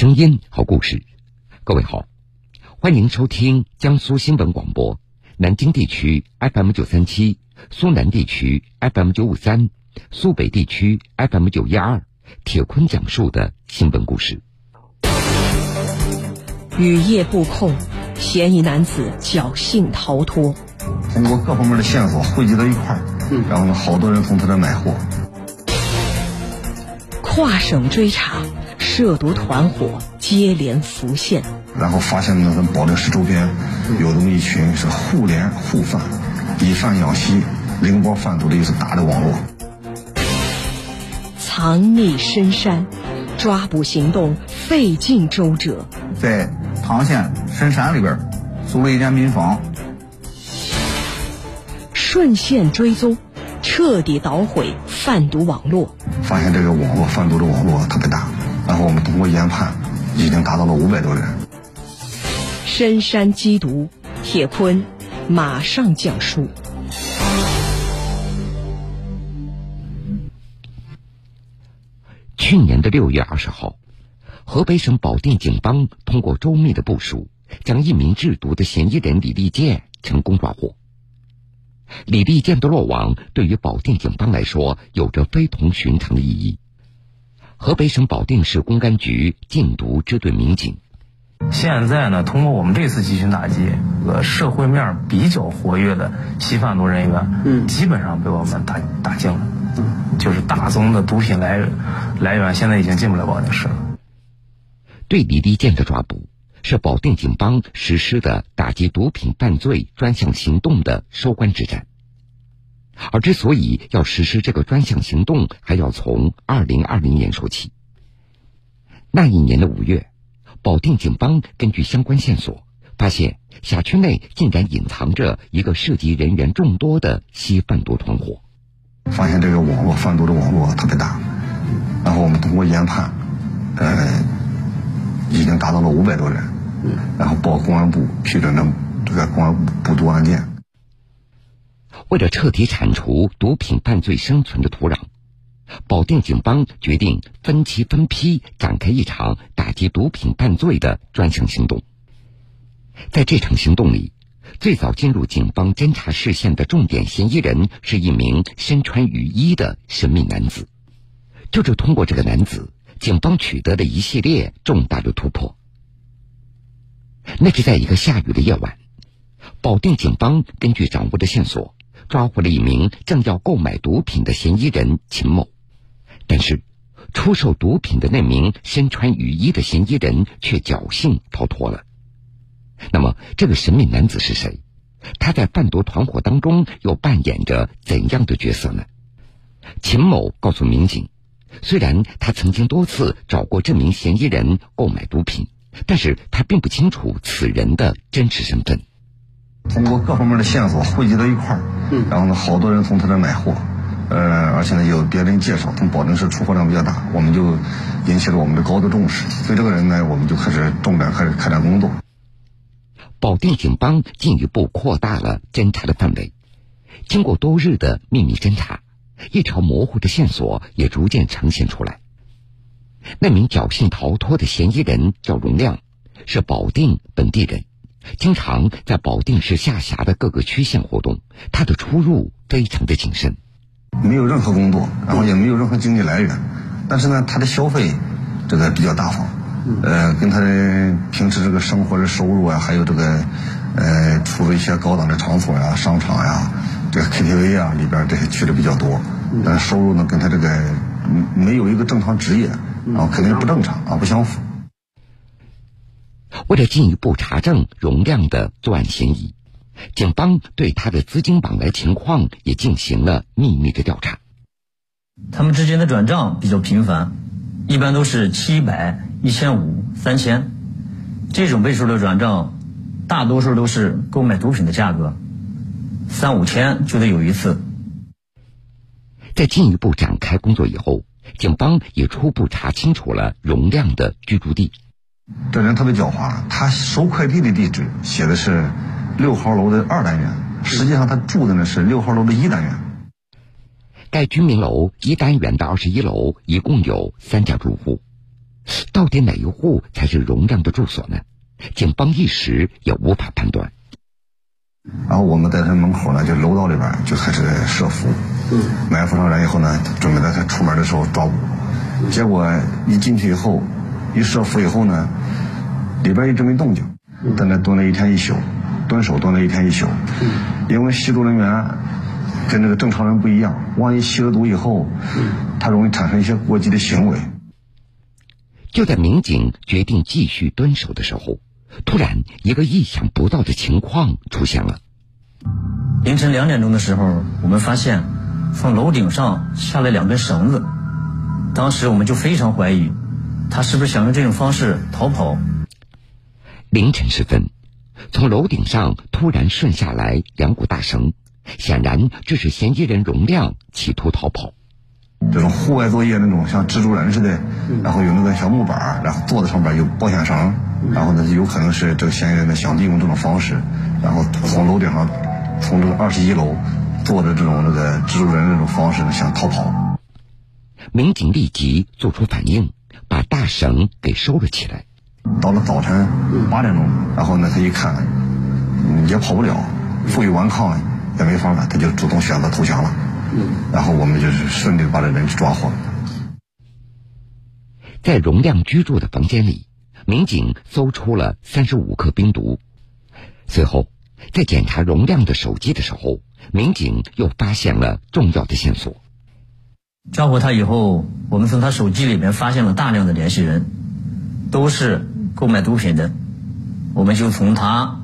声音，好故事。各位好，欢迎收听江苏新闻广播南京地区 FM 九三七、苏南地区 FM 九五三、苏北地区 FM 九一二。铁坤讲述的新闻故事。雨夜布控，嫌疑男子侥幸逃脱。通过各方面的线索汇集到一块儿，然后呢，好多人从他这买货。跨省追查，涉毒团伙接连浮现。然后发现呢，咱保定市周边有这么一群是互联互贩、以贩养吸、零包贩毒的一次大的网络。藏匿深山，抓捕行动费尽周折。在唐县深山里边租了一间民房，顺线追踪，彻底捣毁贩毒网络。发现这个网络贩毒的网络特别大，然后我们通过研判，已经达到了五百多人。深山缉毒，铁坤马上讲述。去年的六月二十号，河北省保定警方通过周密的部署，将一名制毒的嫌疑人李立建成功抓获。李立建的落网对于保定警方来说有着非同寻常的意义。河北省保定市公安局禁毒支队民警，现在呢，通过我们这次集群打击，呃，社会面比较活跃的吸贩毒人员，嗯，基本上被我们打打净了。就是大宗的毒品来来源，现在已经进不了保定市了。对李立建的抓捕是保定警方实施的打击毒品犯罪专项行动的收官之战。而之所以要实施这个专项行动，还要从二零二零年说起。那一年的五月，保定警方根据相关线索，发现辖区内竟然隐藏着一个涉及人员众多的吸贩毒团伙。发现这个网络贩毒的网络特别大，然后我们通过研判，呃，已经达到了五百多人，然后报公安部批准的这个公安部补毒案件。为了彻底铲除毒品犯罪生存的土壤，保定警方决定分期分批展开一场打击毒品犯罪的专项行动。在这场行动里。最早进入警方侦查视线的重点嫌疑人是一名身穿雨衣的神秘男子。就是通过这个男子，警方取得了一系列重大的突破。那是在一个下雨的夜晚，保定警方根据掌握的线索，抓获了一名正要购买毒品的嫌疑人秦某。但是，出售毒品的那名身穿雨衣的嫌疑人却侥幸逃脱了。那么，这个神秘男子是谁？他在贩毒团伙当中又扮演着怎样的角色呢？秦某告诉民警，虽然他曾经多次找过这名嫌疑人购买毒品，但是他并不清楚此人的真实身份。通过各方面的线索汇集到一块儿，然后呢，好多人从他这买货，呃，而且呢，有别人介绍，从保定市出货量比较大，我们就引起了我们的高度重视。所以这个人呢，我们就开始重点开始开展工作。保定警方进一步扩大了侦查的范围，经过多日的秘密侦查，一条模糊的线索也逐渐呈现出来。那名侥幸逃脱的嫌疑人叫荣亮，是保定本地人，经常在保定市下辖的各个区县活动。他的出入非常的谨慎，没有任何工作，然后也没有任何经济来源，但是呢，他的消费这个比较大方。呃，跟他的平时这个生活的收入啊，还有这个，呃，出入一些高档的场所呀、商场呀、这个 KTV 啊里边这些去的比较多，但是收入呢跟他这个没有一个正常职业，然后肯定不正常啊，不相符。为了进一步查证容亮的作案嫌疑，警方对他的资金往来情况也进行了秘密的调查。他们之间的转账比较频繁，一般都是七百。一千五、三千，这种倍数的转账，大多数都是购买毒品的价格，三五千就得有一次。在进一步展开工作以后，警方也初步查清楚了容亮的居住地。这人特别狡猾，他收快递的地址写的是六号楼的二单元，实际上他住的呢是六号楼的一单元。该居民楼一单元的二十一楼一共有三家住户。到底哪一户才是容亮的住所呢？警方一时也无法判断。然后我们在他门口呢，就楼道里边就开始设伏，埋伏上人以后呢，准备在他出门的时候抓捕。结果一进去以后，一设伏以后呢，里边一直没动静，在那蹲了一天一宿，蹲守蹲了一天一宿。因为吸毒人员跟那个正常人不一样，万一吸了毒以后，他容易产生一些过激的行为。就在民警决定继续蹲守的时候。突然，一个意想不到的情况出现了。凌晨两点钟的时候，我们发现从楼顶上下来两根绳子。当时我们就非常怀疑，他是不是想用这种方式逃跑？凌晨时分，从楼顶上突然顺下来两股大绳，显然这是嫌疑人容亮企图逃跑。这种户外作业那种像蜘蛛人似的，然后有那个小木板，然后坐在上面有保险绳。然后呢，有可能是这个嫌疑人呢想利用这种方式，然后从楼顶上，从这个二十一楼，坐着这种那个蜘蛛人那种方式呢想逃跑。民警立即做出反应，把大绳给收了起来。到了早晨八点钟，然后呢他一看，也跑不了，负隅顽抗也没法了，他就主动选择投降了。然后我们就是顺利把这人抓获了。在容亮居住的房间里。民警搜出了三十五克冰毒，随后在检查容亮的手机的时候，民警又发现了重要的线索。抓获他以后，我们从他手机里面发现了大量的联系人，都是购买毒品的，我们就从他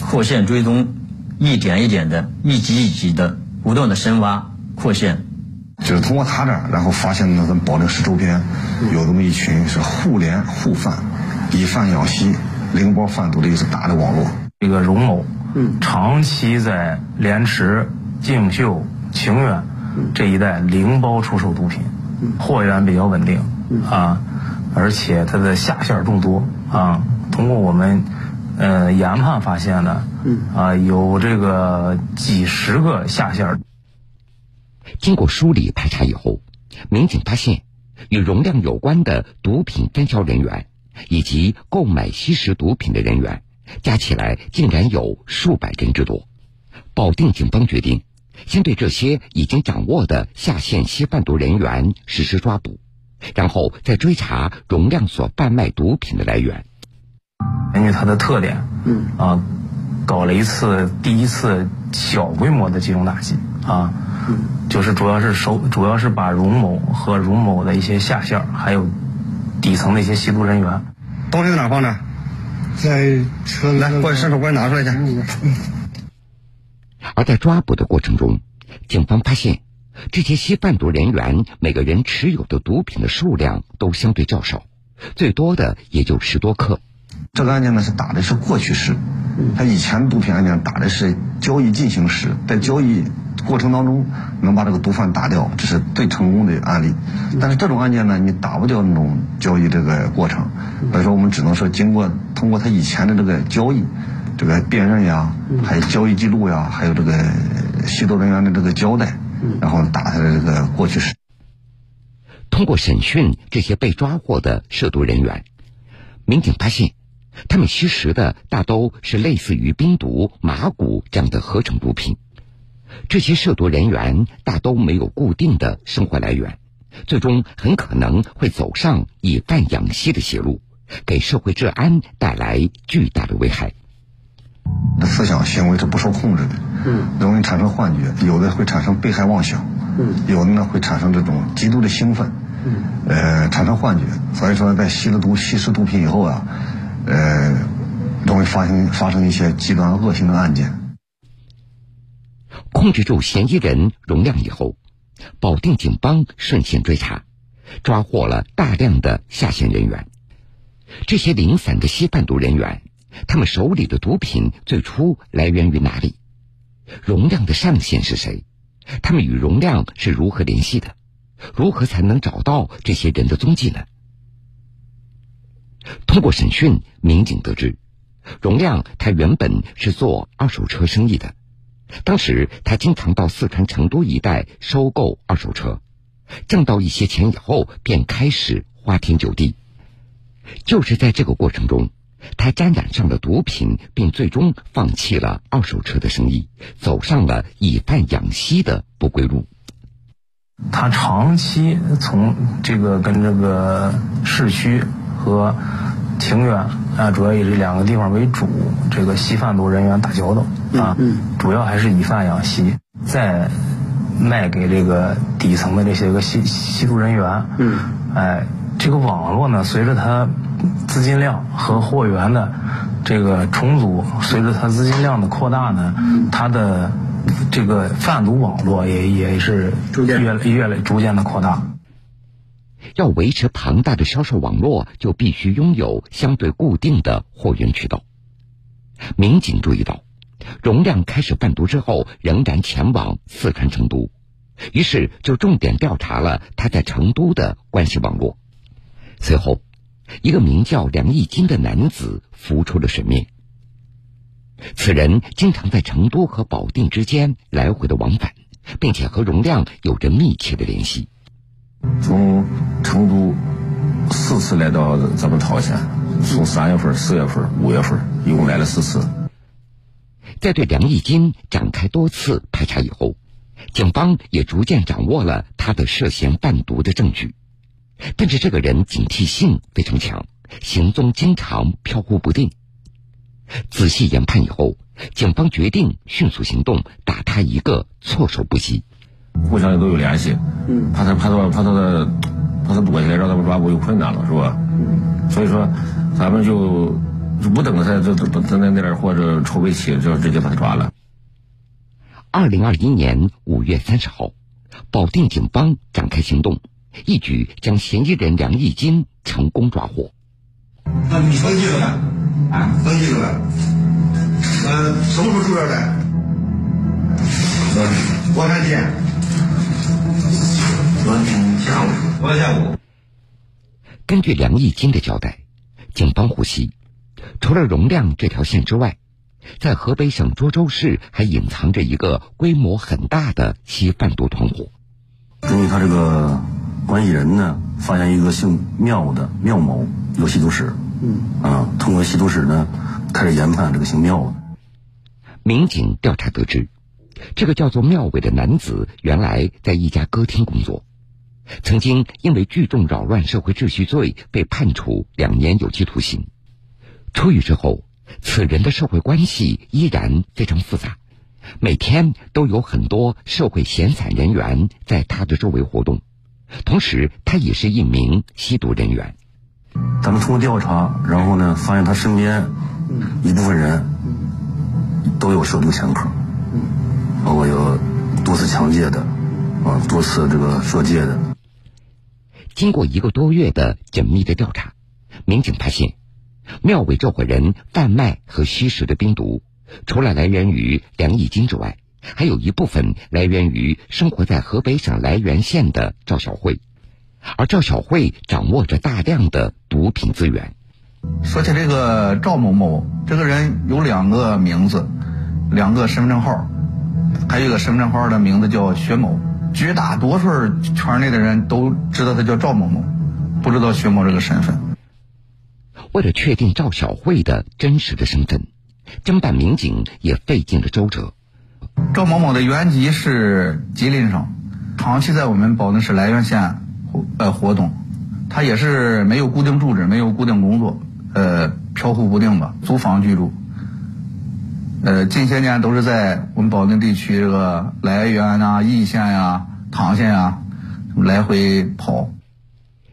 扩线追踪，一点一点的，一级一级的，不断的深挖扩线。就是通过他这儿，然后发现了咱保定市周边有这么一群是互联互贩、以贩养吸、零包贩毒的一个大的网络。这个荣某，嗯长期在莲池、静秀、清远这一带零包出售毒品，货源比较稳定啊，而且它的下线众多啊。通过我们呃研判发现呢，啊有这个几十个下线。经过梳理排查以后，民警发现，与容量有关的毒品分销人员以及购买吸食毒品的人员，加起来竟然有数百人之多。保定警方决定，先对这些已经掌握的下线吸贩毒人员实施抓捕，然后再追查容量所贩卖毒品的来源。根据它的特点，嗯啊，搞了一次第一次小规模的集中打击啊。就是主要是收，主要是把荣某和荣某的一些下线，还有底层的一些吸毒人员。东西在哪放着？在车来，过去伸手过来拿出来去。而在抓捕的过程中，警方发现，这些吸贩毒人员每个人持有的毒品的数量都相对较少，最多的也就十多克。这个案件呢是打的是过去式，他以前毒品案件打的是交易进行时，在交易。过程当中能把这个毒贩打掉，这是最成功的案例。但是这种案件呢，你打不掉那种交易这个过程，所以说我们只能说经过通过他以前的这个交易，这个辨认呀，还有交易记录呀，还有这个吸毒人员的这个交代，然后打他的这个过去式。通过审讯这些被抓获的涉毒人员，民警发现，他们吸食的大都是类似于冰毒、麻古这样的合成毒品。这些涉毒人员大都没有固定的生活来源，最终很可能会走上以贩养吸的邪路，给社会治安带来巨大的危害。思想行为是不受控制的，嗯，容易产生幻觉，有的会产生被害妄想，嗯，有的呢会产生这种极度的兴奋，嗯，呃，产生幻觉。所以说，在吸了毒、吸食毒品以后啊，呃，容易发生发生一些极端恶性的案件。控制住嫌疑人容亮以后，保定警方顺线追查，抓获了大量的下线人员。这些零散的吸贩毒人员，他们手里的毒品最初来源于哪里？容亮的上线是谁？他们与容亮是如何联系的？如何才能找到这些人的踪迹呢？通过审讯，民警得知，容亮他原本是做二手车生意的。当时他经常到四川成都一带收购二手车，挣到一些钱以后，便开始花天酒地。就是在这个过程中，他沾染上了毒品，并最终放弃了二手车的生意，走上了以贩养吸的不归路。他长期从这个跟这个市区和庭院啊，主要以这两个地方为主，这个吸贩毒人员打交道啊，主要还是以贩养吸，再卖给这个底层的这些个吸吸毒人员。嗯，哎，这个网络呢，随着它资金量和货源的这个重组，随着它资金量的扩大呢，它的。这个贩毒网络也也是逐渐越来越来逐渐的扩大。要维持庞大的销售网络，就必须拥有相对固定的货源渠道。民警注意到，容亮开始贩毒之后，仍然前往四川成都，于是就重点调查了他在成都的关系网络。随后，一个名叫梁义金的男子浮出了水面。此人经常在成都和保定之间来回的往返，并且和容亮有着密切的联系。从成都四次来到咱们朝鲜，从三月份、四月份、五月份，一共来了四次。在对梁义金展开多次排查以后，警方也逐渐掌握了他的涉嫌贩毒的证据。但是这个人警惕性非常强，行踪经常飘忽不定。仔细研判以后，警方决定迅速行动，打他一个措手不及。互相都有联系，嗯，怕他怕他怕他的怕他躲起来让他们抓捕有困难了，是吧？嗯，所以说咱们就就不等他这这在那那点或者筹备起，就直接把他抓了。二零二一年五月三十号，保定警方展开行动，一举将嫌疑人梁义金成功抓获。那你登记了没？啊，登记了没？呃，什么时候住这的？嗯，多长时间？昨天下午。昨天下午。根据梁义金的交代，警方获悉，除了容量这条线之外，在河北省涿州市还隐藏着一个规模很大的吸贩毒团伙。根据他这个关系人呢，发现一个姓缪的缪某有吸毒史。嗯啊，通过吸毒史呢，开始研判这个姓缪的。民警调查得知，这个叫做缪伟的男子原来在一家歌厅工作，曾经因为聚众扰乱社会秩序罪被判处两年有期徒刑。出狱之后，此人的社会关系依然非常复杂，每天都有很多社会闲散人员在他的周围活动，同时他也是一名吸毒人员。咱们通过调查，然后呢，发现他身边一部分人都有涉毒前科，包括有多次抢劫的，啊，多次这个涉戒的。经过一个多月的缜密的调查，民警发现，庙伟这伙人贩卖和吸食的冰毒，除了来源于梁义金之外，还有一部分来源于生活在河北省涞源县的赵小慧。而赵小慧掌握着大量的毒品资源。说起这个赵某某，这个人有两个名字，两个身份证号，还有一个身份证号的名字叫薛某。绝大多数圈内的人都知道他叫赵某某，不知道薛某这个身份。为了确定赵小慧的真实的身份，侦办民警也费尽了周折。赵某某的原籍是吉林省，长期在我们保定市涞源县活。呃，活动，他也是没有固定住址，没有固定工作，呃，飘忽不定吧，租房居住。呃，近些年都是在我们保定地区这个涞源啊、易县呀、唐县啊来回跑。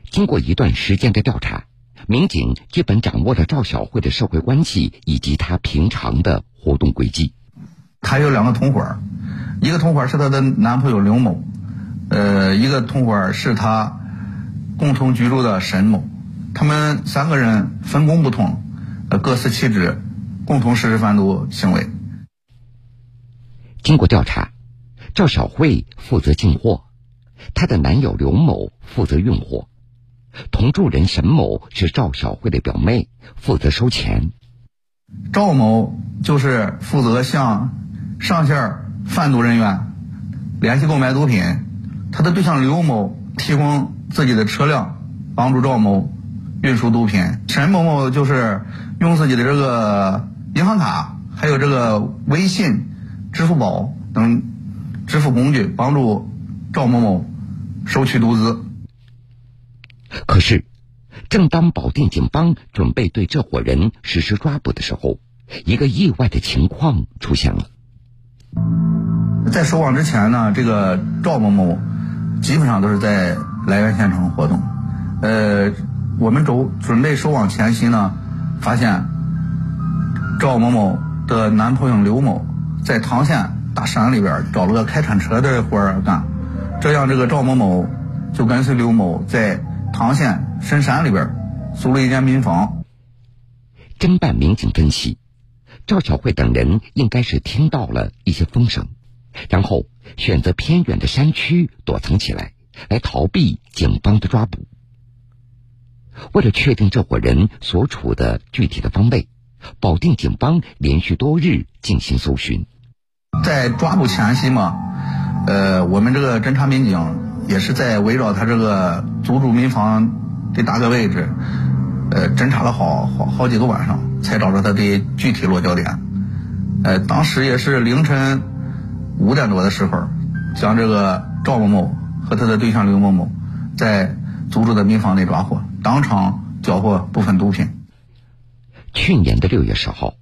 经过一段时间的调查，民警基本掌握了赵小慧的社会关系以及她平常的活动轨迹。她有两个同伙，一个同伙是她的男朋友刘某。呃，一个同伙是她共同居住的沈某，他们三个人分工不同，呃，各司其职，共同实施贩毒行为。经过调查，赵小慧负责进货，她的男友刘某负责运货，同住人沈某是赵小慧的表妹，负责收钱。赵某就是负责向上线贩毒人员联系购买毒品。他的对象刘某提供自己的车辆，帮助赵某运输毒品。沈某某就是用自己的这个银行卡，还有这个微信、支付宝等支付工具，帮助赵某某收取毒资。可是，正当保定警方准备对这伙人实施抓捕的时候，一个意外的情况出现了。在收网之前呢，这个赵某某基本上都是在涞源县城活动。呃，我们准准备收网前夕呢，发现赵某某的男朋友刘某在唐县大山里边找了个开铲车的活儿干，这样这个赵某某就跟随刘某在唐县深山里边租了一间民房。侦办民警分析，赵小慧等人应该是听到了一些风声。然后选择偏远的山区躲藏起来，来逃避警方的抓捕。为了确定这伙人所处的具体的方位，保定警方连续多日进行搜寻。在抓捕前夕嘛，呃，我们这个侦查民警也是在围绕他这个租住民房的大概位置，呃，侦查了好好好几个晚上，才找到他的具体落脚点。呃，当时也是凌晨。五点多的时候，将这个赵某某和他的对象刘某某在租住的民房内抓获，当场缴获部分毒品。去年的六月十号，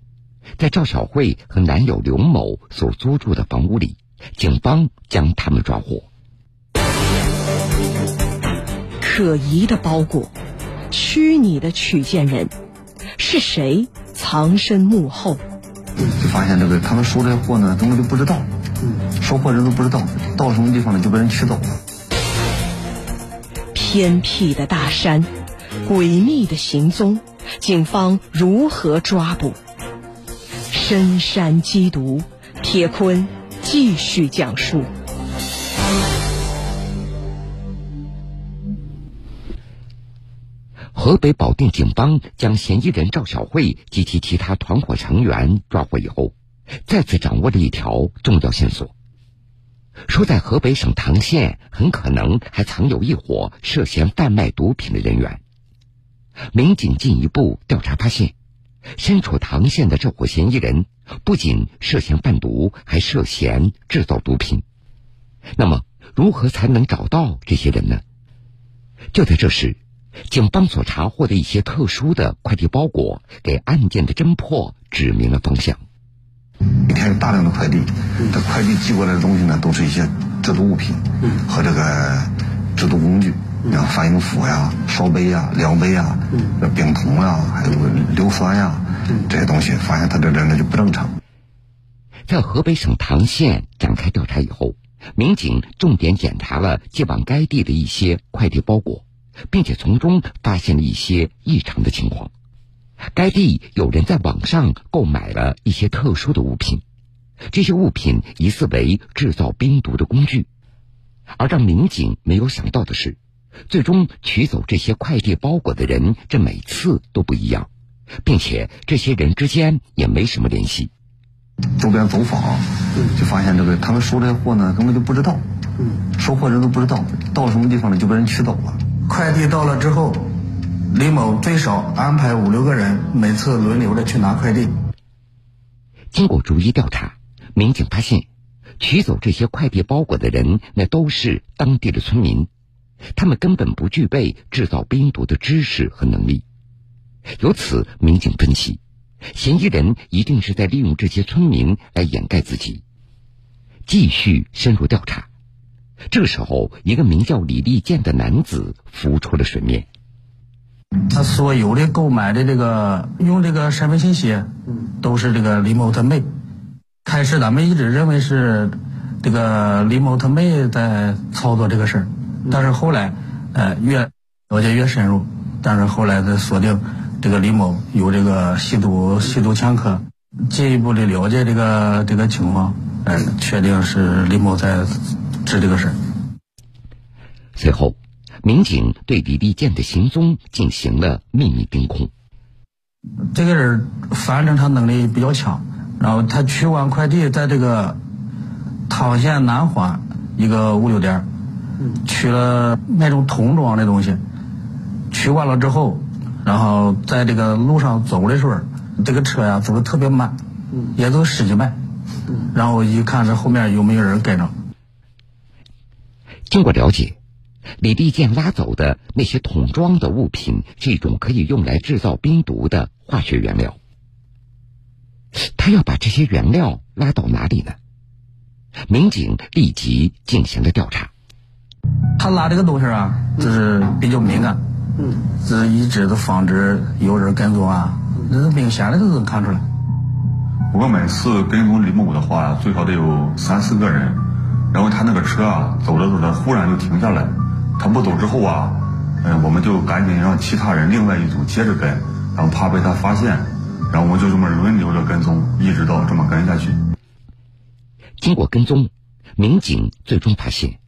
在赵小慧和男友刘某所租住的房屋里，警方将他们抓获。可疑的包裹，虚拟的取件人，是谁藏身幕后？就发现这个他们收这货呢，根本就不知道。收货人都不知道到什么地方了，就被人取走了。偏僻的大山，诡秘的行踪，警方如何抓捕？深山缉毒，铁坤继续讲述。河北保定警方将嫌疑人赵小慧及其其他团伙成员抓获以后。再次掌握了一条重要线索，说在河北省唐县很可能还藏有一伙涉嫌贩卖毒品的人员。民警进一步调查发现，身处唐县的这伙嫌疑人不仅涉嫌贩毒，还涉嫌制造毒品。那么，如何才能找到这些人呢？就在这时，警方所查获的一些特殊的快递包裹，给案件的侦破指明了方向。一天有大量的快递，这快递寄过来的东西呢，都是一些制毒物品和这个制毒工具，像反应釜呀、烧杯呀、量杯呀、丙酮呀，还有硫酸呀这些东西，发现他这人呢就不正常。在河北省唐县展开调查以后，民警重点检查了寄往该地的一些快递包裹，并且从中发现了一些异常的情况。该地有人在网上购买了一些特殊的物品，这些物品疑似为制造冰毒的工具。而让民警没有想到的是，最终取走这些快递包裹的人，这每次都不一样，并且这些人之间也没什么联系。周边走访，就发现这个他们收这些货呢，根本就不知道，收货人都不知道到什么地方了就被人取走了。快递到了之后。李某最少安排五六个人，每次轮流的去拿快递。经过逐一调查，民警发现，取走这些快递包裹的人，那都是当地的村民，他们根本不具备制造冰毒的知识和能力。由此，民警分析，嫌疑人一定是在利用这些村民来掩盖自己。继续深入调查，这时候，一个名叫李立建的男子浮出了水面。他所有的购买的这个用这个身份信息，都是这个李某他妹。开始咱们一直认为是这个李某他妹在操作这个事儿，但是后来，呃，越了解越深入，但是后来的锁定这个李某有这个吸毒吸毒前科，进一步的了解这个这个情况，呃，确定是李某在治这个事儿。随后。民警对李立建的行踪进行了秘密盯控。这个人反正他能力比较强，然后他取完快递，在这个唐县南环一个物流店取了那种桶装的东西，取完了之后，然后在这个路上走的时候，这个车呀走的特别慢，也走十几迈，然后一看这后面有没有人跟着。经过了解，李立健拉走的那些桶装的物品是一种可以用来制造冰毒的化学原料。他要把这些原料拉到哪里呢？民警立即进行了调查。他拉这个东西啊，就是比较敏感，嗯，是一直都防止有人跟踪啊，这是明显的都能看出来。我每次跟踪李某的话，最少得有三四个人，然后他那个车啊，走着走着忽然就停下来，他不走之后啊，嗯，我们就赶紧让其他人另外一组接着跟，然后怕被他发现，然后我们就这么轮流着跟踪，一直到这么跟下去。经过跟踪，民警最终发现，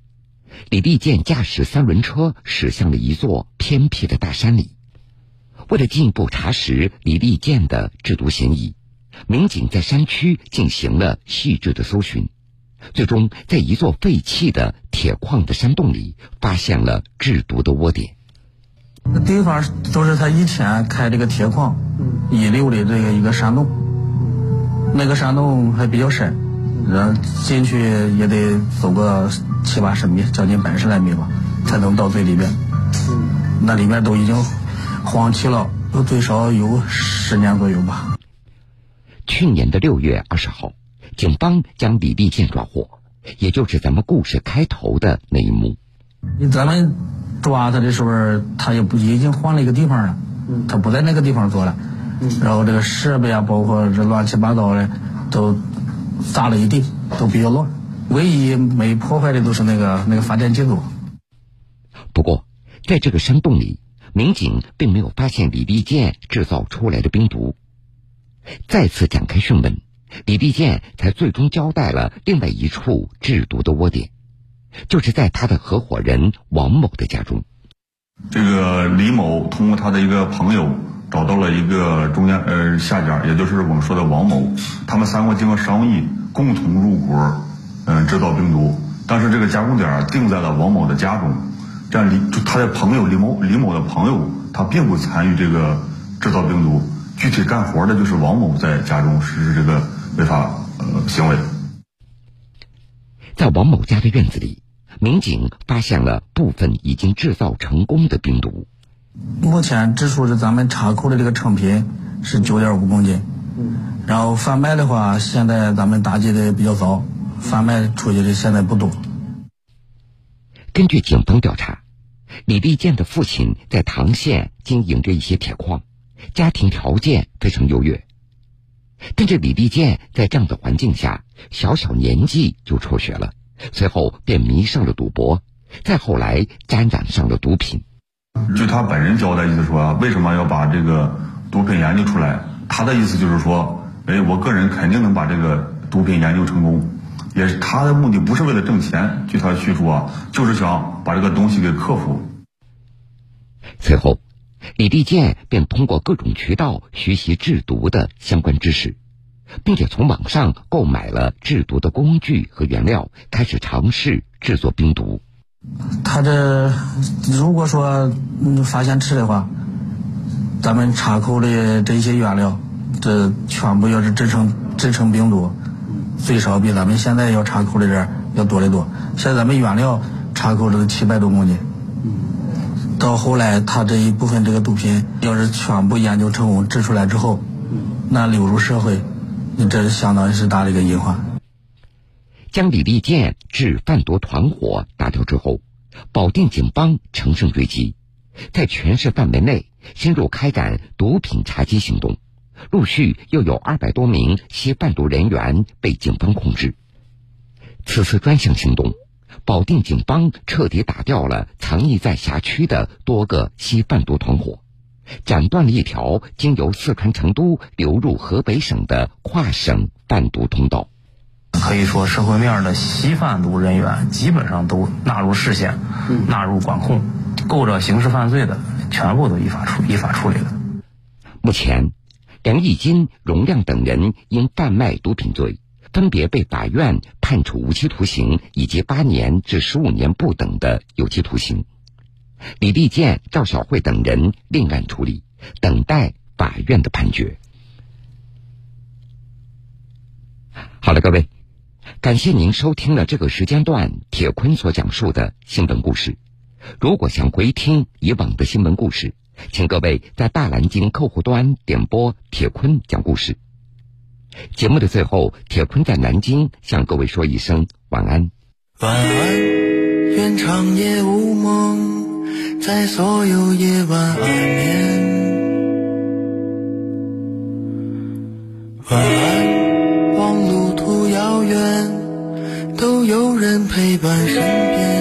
李立建驾驶三轮车驶向了一座偏僻的大山里。为了进一步查实李立建的制毒嫌疑，民警在山区进行了细致的搜寻，最终在一座废弃的铁矿的山洞里发现了制毒的窝点。那地方都是他以前开这个铁矿遗留的这个一个山洞，那个山洞还比较深。然后进去也得走个七八十米，将近百十来米吧，才能到最里边。那里面都已经荒弃了，最少有十年左右吧。去年的六月二十号，警方将李立建抓获，也就是咱们故事开头的那一幕。咱们抓他的时候，他也不已经换了一个地方了，他不在那个地方做了。然后这个设备啊，包括这乱七八糟的都。撒了一地，都比较乱。唯一没破坏的都是那个那个发电机组。不过，在这个山洞里，民警并没有发现李立建制造出来的冰毒。再次展开讯问，李立建才最终交代了另外一处制毒的窝点，就是在他的合伙人王某的家中。这个李某通过他的一个朋友。找到了一个中间呃下家，也就是我们说的王某，他们三个经过商议，共同入股，嗯，制造冰毒。但是这个加工点定在了王某的家中，这样李就他的朋友李某李某的朋友，他并不参与这个制造冰毒，具体干活的就是王某在家中实施这个违法呃行为。在王某家的院子里，民警发现了部分已经制造成功的冰毒。目前指数是咱们查扣的这个成品是九点五公斤，然后贩卖的话，现在咱们打击的比较早，贩卖出去的现在不多。根据警方调查，李立建的父亲在唐县经营着一些铁矿，家庭条件非常优越。但是李立建在这样的环境下，小小年纪就辍学了，随后便迷上了赌博，再后来沾染上了毒品。据他本人交代，意思说，为什么要把这个毒品研究出来？他的意思就是说，哎，我个人肯定能把这个毒品研究成功。也是他的目的不是为了挣钱，据他叙述啊，就是想把这个东西给克服。随后，李立建便通过各种渠道学习制毒的相关知识，并且从网上购买了制毒的工具和原料，开始尝试制作冰毒。他这如果说发现吃的话，咱们查扣的这些原料，这全部要是制成制成冰毒，最少比咱们现在要查扣的这要多得多。现在咱们原料查扣了七百多公斤，到后来他这一部分这个毒品要是全部研究成功制出来之后，那流入社会，你这是相当于是大的一个隐患。将李立建致贩毒团伙打掉之后，保定警方乘胜追击，在全市范围内深入开展毒品查缉行动，陆续又有二百多名吸贩毒人员被警方控制。此次专项行动，保定警方彻底打掉了藏匿在辖区的多个吸贩毒团伙，斩断了一条经由四川成都流入河北省的跨省贩毒通道。可以说，社会面的吸贩毒人员基本上都纳入视线，纳入管控，构着刑事犯罪的，全部都依法处依法处理了。目前，梁义金、荣亮等人因贩卖毒品罪，分别被法院判处无期徒刑以及八年至十五年不等的有期徒刑；李立建、赵小慧等人另案处理，等待法院的判决。好了，各位，感谢您收听了这个时间段铁坤所讲述的新闻故事。如果想回听以往的新闻故事，请各位在大蓝鲸客户端点播铁坤讲故事。节目的最后，铁坤在南京向各位说一声晚安。晚安，愿长夜无梦，在所有夜晚安眠。晚安，望路途遥远，都有人陪伴身边。